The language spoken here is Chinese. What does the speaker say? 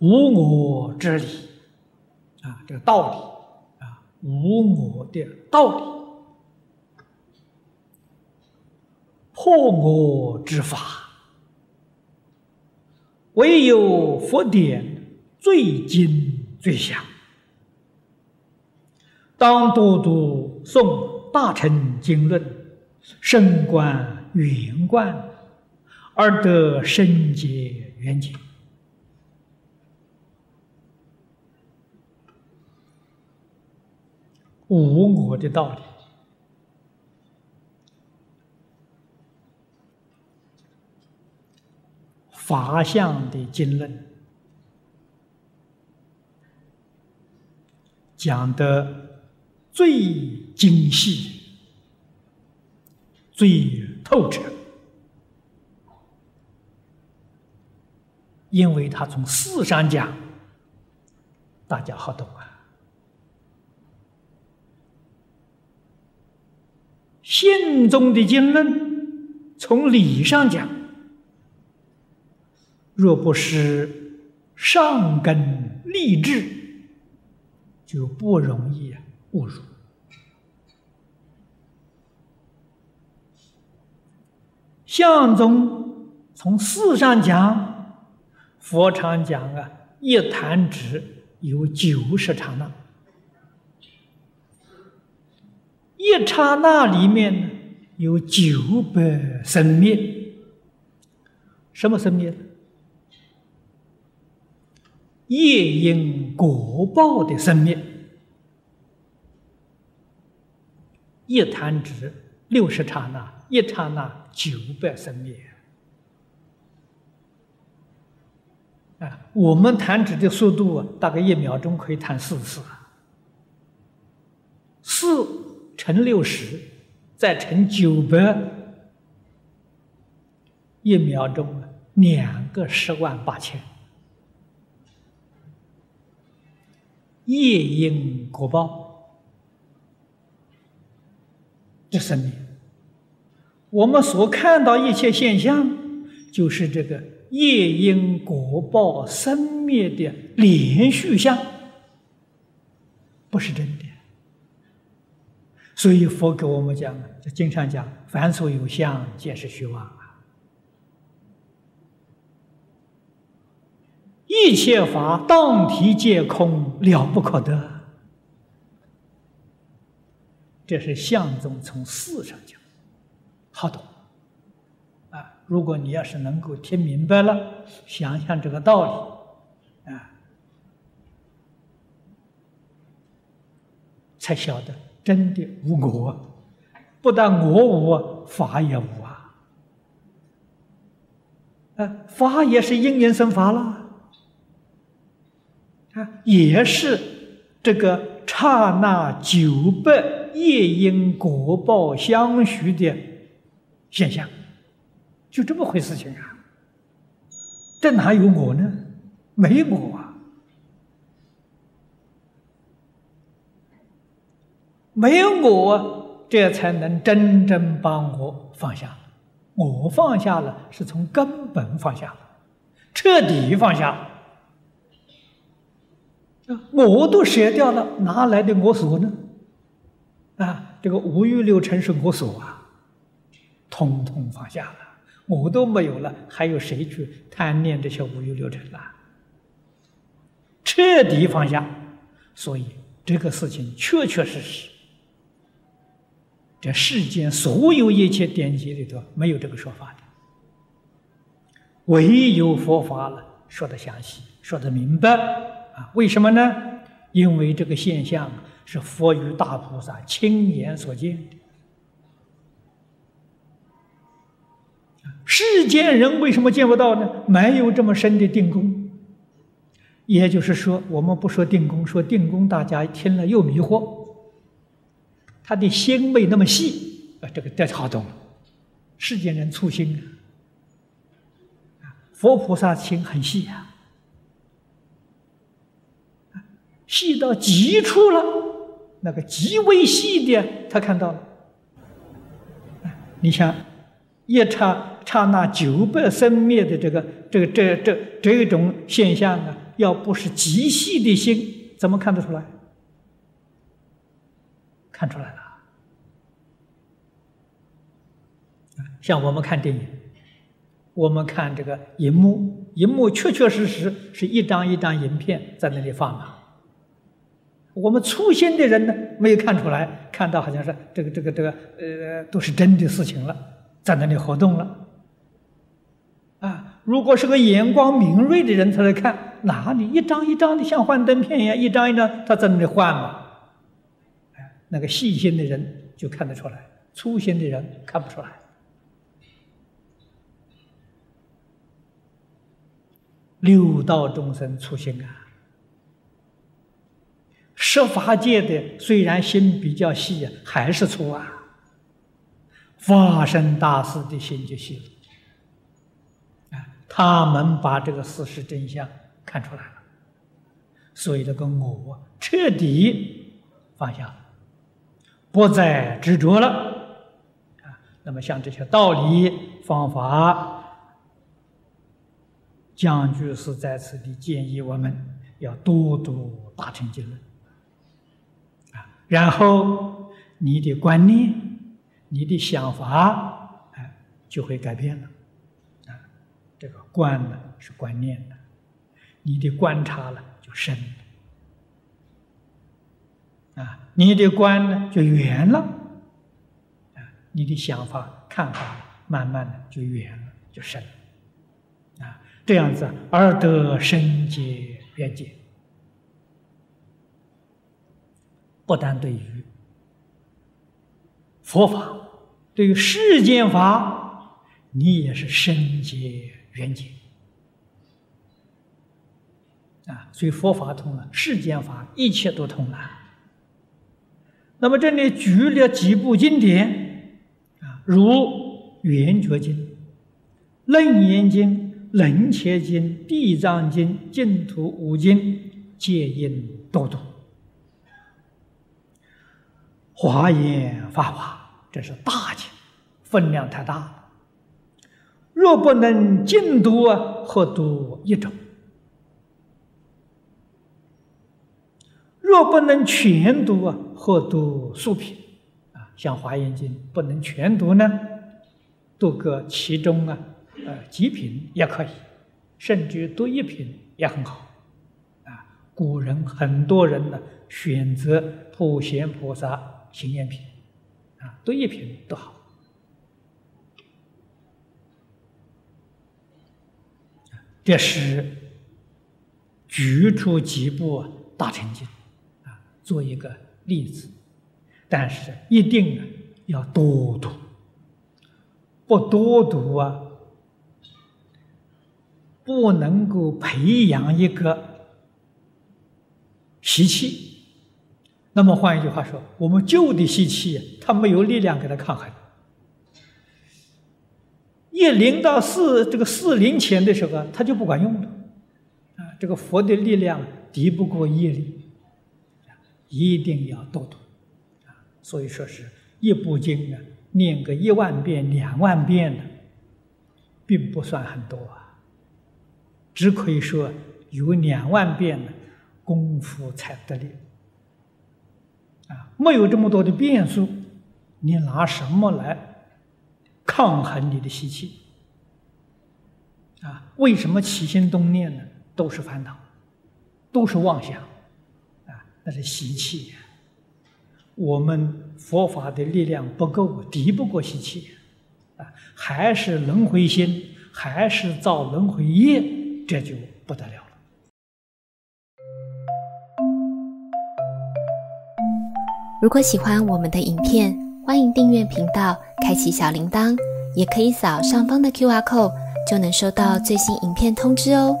无我之理啊，这个道理啊，无我的道理，破我之法，唯有佛典最精最详。当多读诵《大乘经论》，深观圆观，而得深解圆解。无我的道理，法相的经论讲的最精细、最透彻，因为他从事上讲，大家好懂啊。信宗的经论，从理上讲，若不是上根立志，就不容易误入。相宗从事上讲，佛常讲啊，一弹指有九十刹那。一刹那里面呢，有九百生灭。什么生灭？业因果报的生灭。一弹指六十刹那，一刹那九百生灭。啊，我们弹指的速度啊大概一秒钟可以弹四次。四。乘六十，再乘九百，一秒钟两个十万八千。业因果报，这生命，我们所看到一切现象，就是这个业因果报生灭的连续相，不是真的。所以佛给我们讲，就经常讲：“凡所有相，皆是虚妄啊！一切法当体皆空，了不可得。”这是相宗从事上讲，好懂啊！如果你要是能够听明白了，想想这个道理啊，才晓得。真的无我，不但我无，法也无啊！啊，法也是因缘生法了，啊，也是这个刹那九百业因果报相续的现象，就这么回事情啊！这哪有我呢？没我啊！没有我，这才能真正把我放下。我放下了，是从根本放下了，彻底放下。我都舍掉了，哪来的我所呢？啊，这个五欲六尘是我所啊，通通放下了，我都没有了，还有谁去贪恋这些五欲六尘啊？彻底放下，所以这个事情确确实实。这世间所有一切典籍里头没有这个说法的，唯有佛法了说的详细，说的明白啊？为什么呢？因为这个现象是佛与大菩萨亲眼所见的。世间人为什么见不到呢？没有这么深的定功。也就是说，我们不说定功，说定功，大家听了又迷惑。他的心没那么细啊，这个这好懂。世间人粗心啊，佛菩萨心很细啊，细到极处了，那个极为细的，他看到了。你想，一刹刹那九百生灭的这个这个这这这种现象啊，要不是极细的心，怎么看得出来？看出来了。像我们看电影，我们看这个荧幕，荧幕确确实实是一张一张银片在那里放嘛。我们粗心的人呢，没有看出来，看到好像是这个这个这个呃，都是真的事情了，在那里活动了。啊，如果是个眼光敏锐的人，他来看哪里一张一张的像幻灯片一样，一张一张他在那里换嘛。那个细心的人就看得出来，粗心的人看不出来。六道众生粗心啊。十法界的虽然心比较细啊，还是粗啊。发生大事的心就细了，啊，他们把这个事实真相看出来了，所以这个我彻底放下，不再执着了，啊，那么像这些道理方法，将军是在此地建议我们要多读大乘经论。然后你的观念、你的想法，哎，就会改变了。啊，这个观呢是观念的，你的观察了就深了。啊，你的观呢就圆了。啊，你的想法、看法慢慢的就圆了，就深了。啊，这样子而得深解圆解。不单对于佛法，对于世间法，你也是深解圆解啊！所以佛法通了，世间法一切都通了。那么这里举了几部经典啊，如《圆觉经》《楞严经》《楞伽经》《地藏经》《净土五经》，皆因多读。华严法华，这是大经，分量太大了。若不能尽读啊，何读一种？若不能全读啊，或读数品？啊，像华严经不能全读呢，读个其中啊，呃几品也可以，甚至读一品也很好。啊，古人很多人呢，选择普贤菩萨。行愿品，啊，读一品都好。这是举出几部大成经，做一个例子。但是一定啊要多读，不多读啊，不能够培养一个习气。那么换一句话说，我们旧的习气，它没有力量给它抗衡。一临到四这个四临前的时候，它就不管用了。啊，这个佛的力量敌不过业力，一定要多读。啊，所以说是一部经啊，念个一万遍、两万遍的，并不算很多啊。只可以说有两万遍的功夫才得力。啊，没有这么多的变数，你拿什么来抗衡你的习气？啊，为什么起心动念呢？都是烦恼，都是妄想，那是习气。我们佛法的力量不够，敌不过习气，啊，还是轮回心，还是造轮回业，这就不得了了。如果喜欢我们的影片，欢迎订阅频道，开启小铃铛，也可以扫上方的 Q R code，就能收到最新影片通知哦。